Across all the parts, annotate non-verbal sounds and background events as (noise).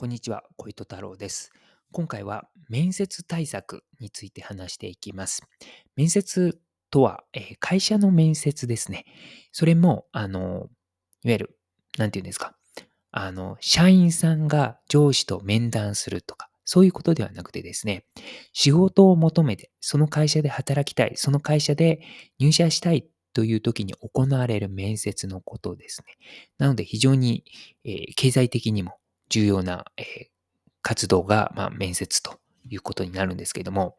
こんにちは、小糸太郎です。今回は面接対策について話していきます。面接とは、えー会社の面接ですね。それも、あの、いわゆる、なんていうんですか、あの、社員さんが上司と面談するとか、そういうことではなくてですね、仕事を求めて、その会社で働きたい、その会社で入社したいという時に行われる面接のことですね。なので、非常に、えー経済的にも重要な、えー活動が、まあ、面接ということになるんですけども、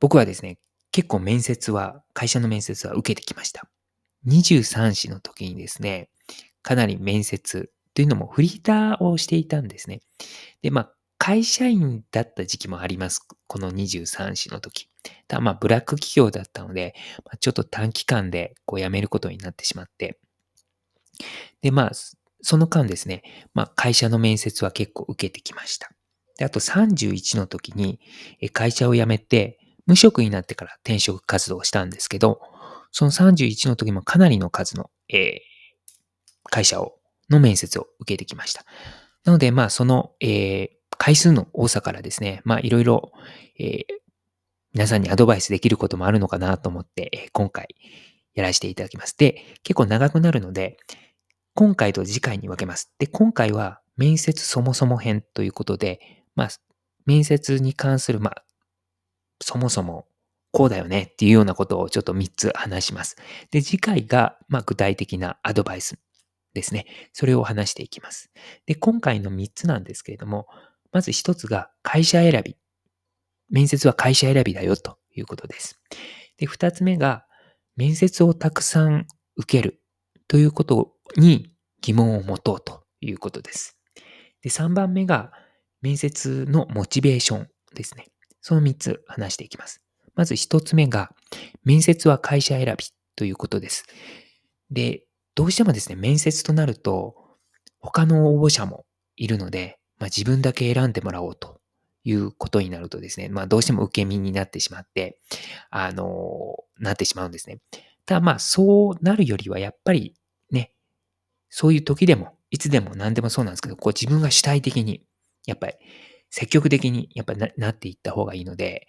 僕はですね、結構面接は、会社の面接は受けてきました。23歳の時にですね、かなり面接というのもフリーターをしていたんですね。で、まあ、会社員だった時期もあります。この23歳の時。ただまあ、ブラック企業だったので、まあちょっと短期間でこう辞めることになってしまって、で、まあ、その間ですね、まあ、会社の面接は結構受けてきました。で、あと31の時に、会社を辞めて、無職になってから転職活動をしたんですけど、その31の時もかなりの数の、えー会社を、の面接を受けてきました。なので、まあ、その、えー回数の多さからですね、まあ、いろいろ、えー皆さんにアドバイスできることもあるのかなと思って、今回やらせていただきます。で、結構長くなるので、今回と次回に分けます。で、今回は面接そもそも編ということで、まあ、面接に関する、まあ、そもそもこうだよねっていうようなことをちょっと3つ話します。で、次回が、まあ、具体的なアドバイスですね。それを話していきます。で、今回の3つなんですけれども、まず1つが会社選び。面接は会社選びだよということです。で、2つ目が面接をたくさん受けるということに疑問を持とうということです。で、3番目が面接のモチベーションですね。その3つ話していきます。まず1つ目が面接は会社選びということです。で、どうしてもですね、面接となると他の応募者もいるので、まあ、自分だけ選んでもらおうということになるとですね、まあどうしても受け身になってしまって、あのなってしまうんですね。ただまあそうなるよりはやっぱり、そういう時でも、いつでも何でもそうなんですけど、こう自分が主体的に、やっぱり積極的にやっぱななっていった方がいいので、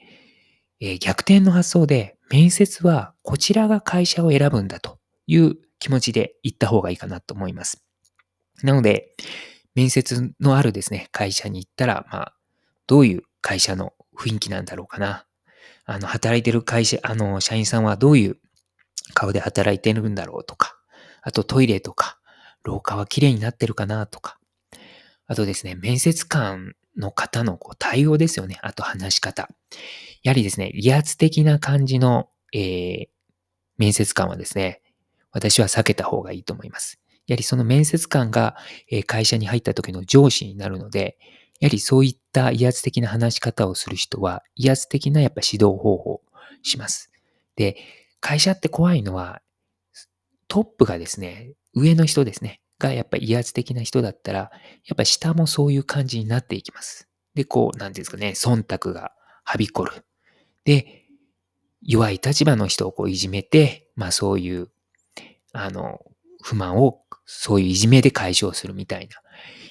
えー逆転の発想で面接はこちらが会社を選ぶんだという気持ちで行った方がいいかなと思います。なので、面接のあるですね、会社に行ったら、まあ、どういう会社の雰囲気なんだろうかな。あの、働いてる会社、あの、社員さんはどういう顔で働いてるんだろうとか、あとトイレとか、廊下は綺麗になってるかなとか、あとですね、面接官の方のこう対応ですよね。あと話し方。やはりですね、威圧的な感じの、えー面接官はですね、私は避けた方がいいと思います。やはりその面接官が、え会社に入った時の上司になるので、やはりそういった威圧的な話し方をする人は、威圧的なやっぱ指導方法をします。で、会社って怖いのは、トップがですね、上の人ですね、がやっぱり威圧的な人だったら、やっぱ下もそういう感じになっていきます。で、こう、なんですかね、忖度がはびこる。で、弱い立場の人をこういじめて、まあそういう、あの、不満をそういういじめで解消するみたいな、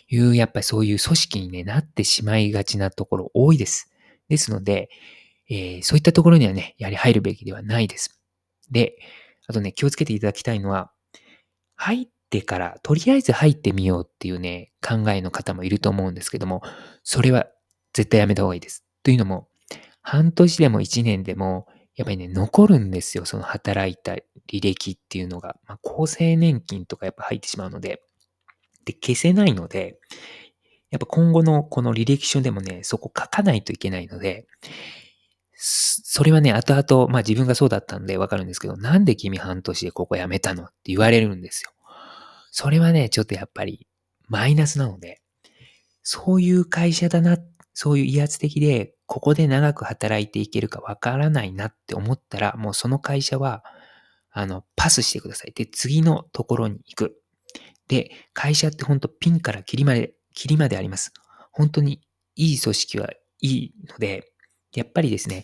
いう、やっぱりそういう組織に、ね、なってしまいがちなところ多いです。ですので、えーそういったところにはね、やはり入るべきではないです。で、あとね、気をつけていただきたいのは、入ってから、とりあえず入ってみようっていうね、考えの方もいると思うんですけども、それは絶対やめた方がいいです。というのも、半年でも一年でも、やっぱりね、残るんですよ。その働いた履歴っていうのが。まあ、厚生年金とかやっぱ入ってしまうので。で、消せないので、やっぱ今後のこの履歴書でもね、そこ書かないといけないので、そそれはね、後々、まあ自分がそうだったんでわかるんですけど、なんで君半年でここ辞めたのって言われるんですよ。それはね、ちょっとやっぱりマイナスなので、そういう会社だな、そういう威圧的で、ここで長く働いていけるかわからないなって思ったら、もうその会社は、あの、パスしてください。で、次のところに行く。で、会社って本当ピンからキリまで、キリまであります。本当にいい組織はいいので、やっぱりですね、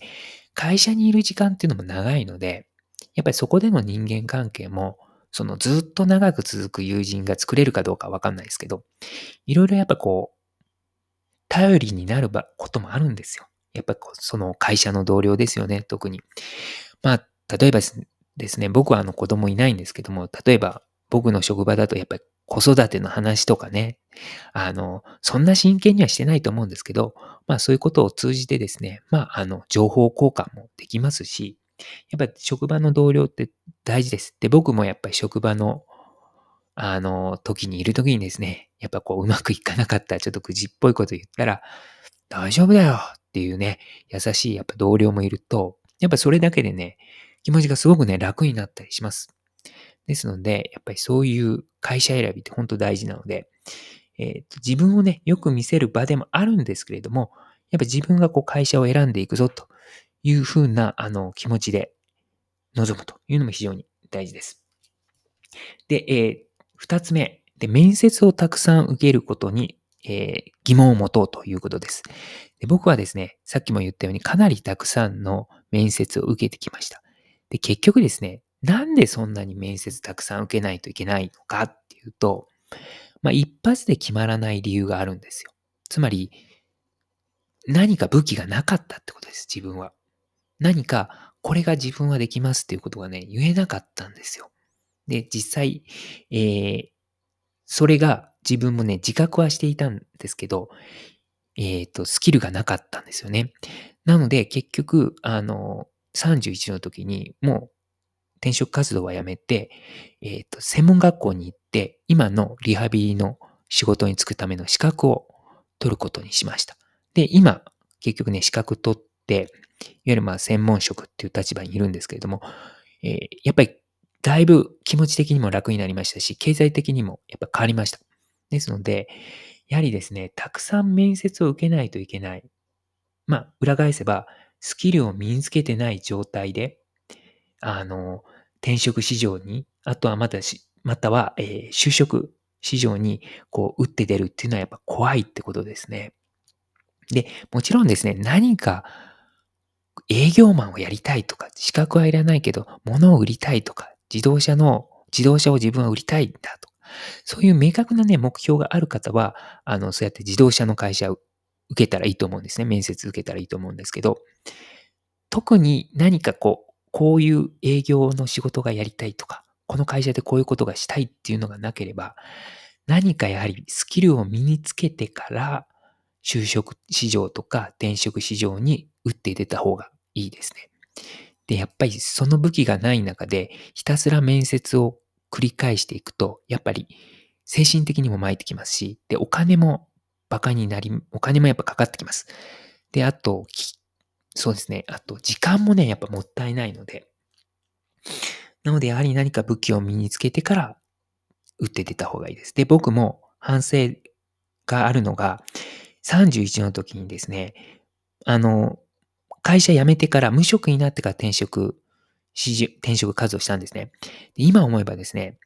会社にいる時間っていうのも長いので、やっぱりそこでの人間関係も、そのずっと長く続く友人が作れるかどうかわかんないですけど、いろいろやっぱこう、頼りになることもあるんですよ。やっぱその会社の同僚ですよね、特に。まあ、例えばですね、僕はあの子供いないんですけども、例えば僕の職場だとやっぱり子育ての話とかね、あの、そんな真剣にはしてないと思うんですけど、まあそういうことを通じてですね、まああの、情報交換もできますし、やっぱ職場の同僚って大事です。で、僕もやっぱり職場の、あの、時にいる時にですね、やっぱこううまくいかなかったちょっとくじっぽいこと言ったら、大丈夫だよっていうね、優しいやっぱ同僚もいると、やっぱそれだけでね、気持ちがすごくね、楽になったりします。ですので、やっぱりそういう会社選びって本当大事なので、えーと、自分をね、よく見せる場でもあるんですけれども、やっぱ自分がこう会社を選んでいくぞというふうなあの気持ちで臨むというのも非常に大事です。で、えー、二つ目で、面接をたくさん受けることに、えー、疑問を持とうということですで。僕はですね、さっきも言ったようにかなりたくさんの面接を受けてきました。で、結局ですね、なんでそんなに面接たくさん受けないといけないのかっていうと、まあ、一発で決まらない理由があるんですよ。つまり、何か武器がなかったってことです、自分は。何か、これが自分はできますっていうことがね、言えなかったんですよ。で、実際、えー、それが自分もね、自覚はしていたんですけど、えっ、ー、と、スキルがなかったんですよね。なので、結局、あの、31の時に、もう転職活動はやめて、えっ、ー、と、専門学校に行って、今のリハビリの仕事に就くための資格を取ることにしました。で、今、結局ね、資格取って、いわゆるまあ専門職っていう立場にいるんですけれども、えー、やっぱりだいぶ気持ち的にも楽になりましたし、経済的にもやっぱ変わりました。ですので、やはりですね、たくさん面接を受けないといけない。まあ、裏返せば、スキルを身につけてない状態で、あの、転職市場に、あとはまたし、または、えー、就職市場に、こう、打って出るっていうのはやっぱ怖いってことですね。で、もちろんですね、何か、営業マンをやりたいとか、資格はいらないけど、物を売りたいとか、自動車の、自動車を自分は売りたいんだと。そういう明確なね、目標がある方は、あの、そうやって自動車の会社を受けたらいいと思うんですね。面接受けたらいいと思うんですけど、特に何かこう、こういう営業の仕事がやりたいとか、この会社でこういうことがしたいっていうのがなければ、何かやはりスキルを身につけてから、就職市場とか転職市場に打って出た方がいいですね。で、やっぱりその武器がない中で、ひたすら面接を繰り返していくと、やっぱり精神的にも巻いてきますし、で、お金もバカになり、お金もやっぱかかってきます。で、あと、そうですね。あと、時間もね、やっぱもったいないので。なので、やはり何か武器を身につけてから打って出た方がいいです。で、僕も反省があるのが、31の時にですね、あの、会社辞めてから無職になってから転職、転職活動したんですね。今思えばですね、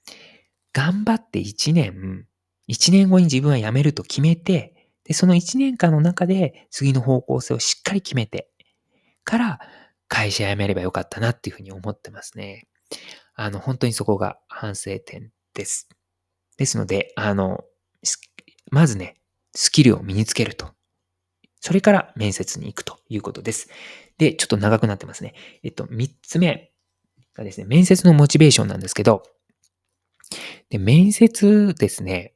頑張って1年、1年後に自分は辞めると決めて、で、その1年間の中で次の方向性をしっかり決めて、から会社辞めればよかったなっていうふうに思ってますね。あの、本当にそこが反省点です。ですので、あの、まずね、スキルを身につけると。それから面接に行くということです。で、ちょっと長くなってますね。えっと、三つ目がですね、面接のモチベーションなんですけど、で、面接ですね、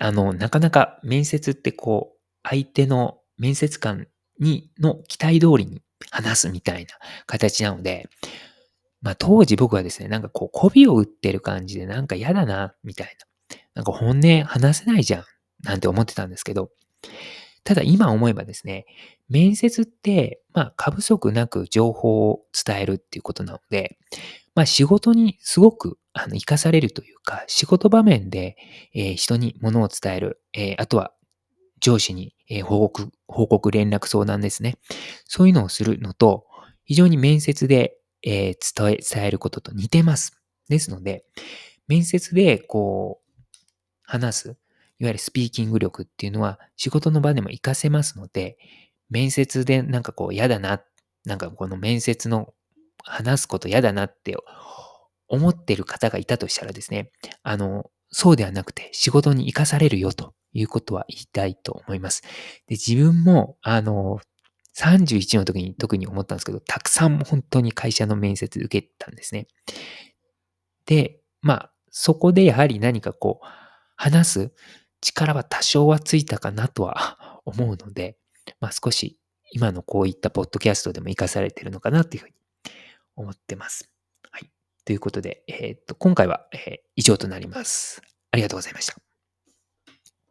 あの、なかなか面接ってこう、相手の面接官に、の期待通りに話すみたいな形なので、まあ当時僕はですね、なんかこう、媚びを打ってる感じでなんか嫌だな、みたいな。なんか本音話せないじゃん、なんて思ってたんですけど、ただ今思えばですね、面接って、まあ過不足なく情報を伝えるっていうことなので、まあ仕事にすごくあの活かされるというか、仕事場面で、えー、人に物を伝える、えー、あとは上司に報告、報告連絡相談ですね。そういうのをするのと、非常に面接で、えー、伝え、伝えることと似てます。ですので、面接でこう、話す、いわゆるスピーキング力っていうのは仕事の場でも活かせますので、面接でなんかこう嫌だな、なんかこの面接の話すこと嫌だなって思ってる方がいたとしたらですね、あの、そうではなくて仕事に活かされるよということは言いたいと思います。で、自分も、あの、31の時に特に思ったんですけど、たくさん本当に会社の面接受けたんですね。で、まあ、そこでやはり何かこう、話す力は多少はついたかなとは (laughs) 思うので、まあ少し今のこういったポッドキャストでも活かされているのかなというふうに思ってます。はい。ということで、えー、っと、今回は、えー、以上となります。ありがとうございました。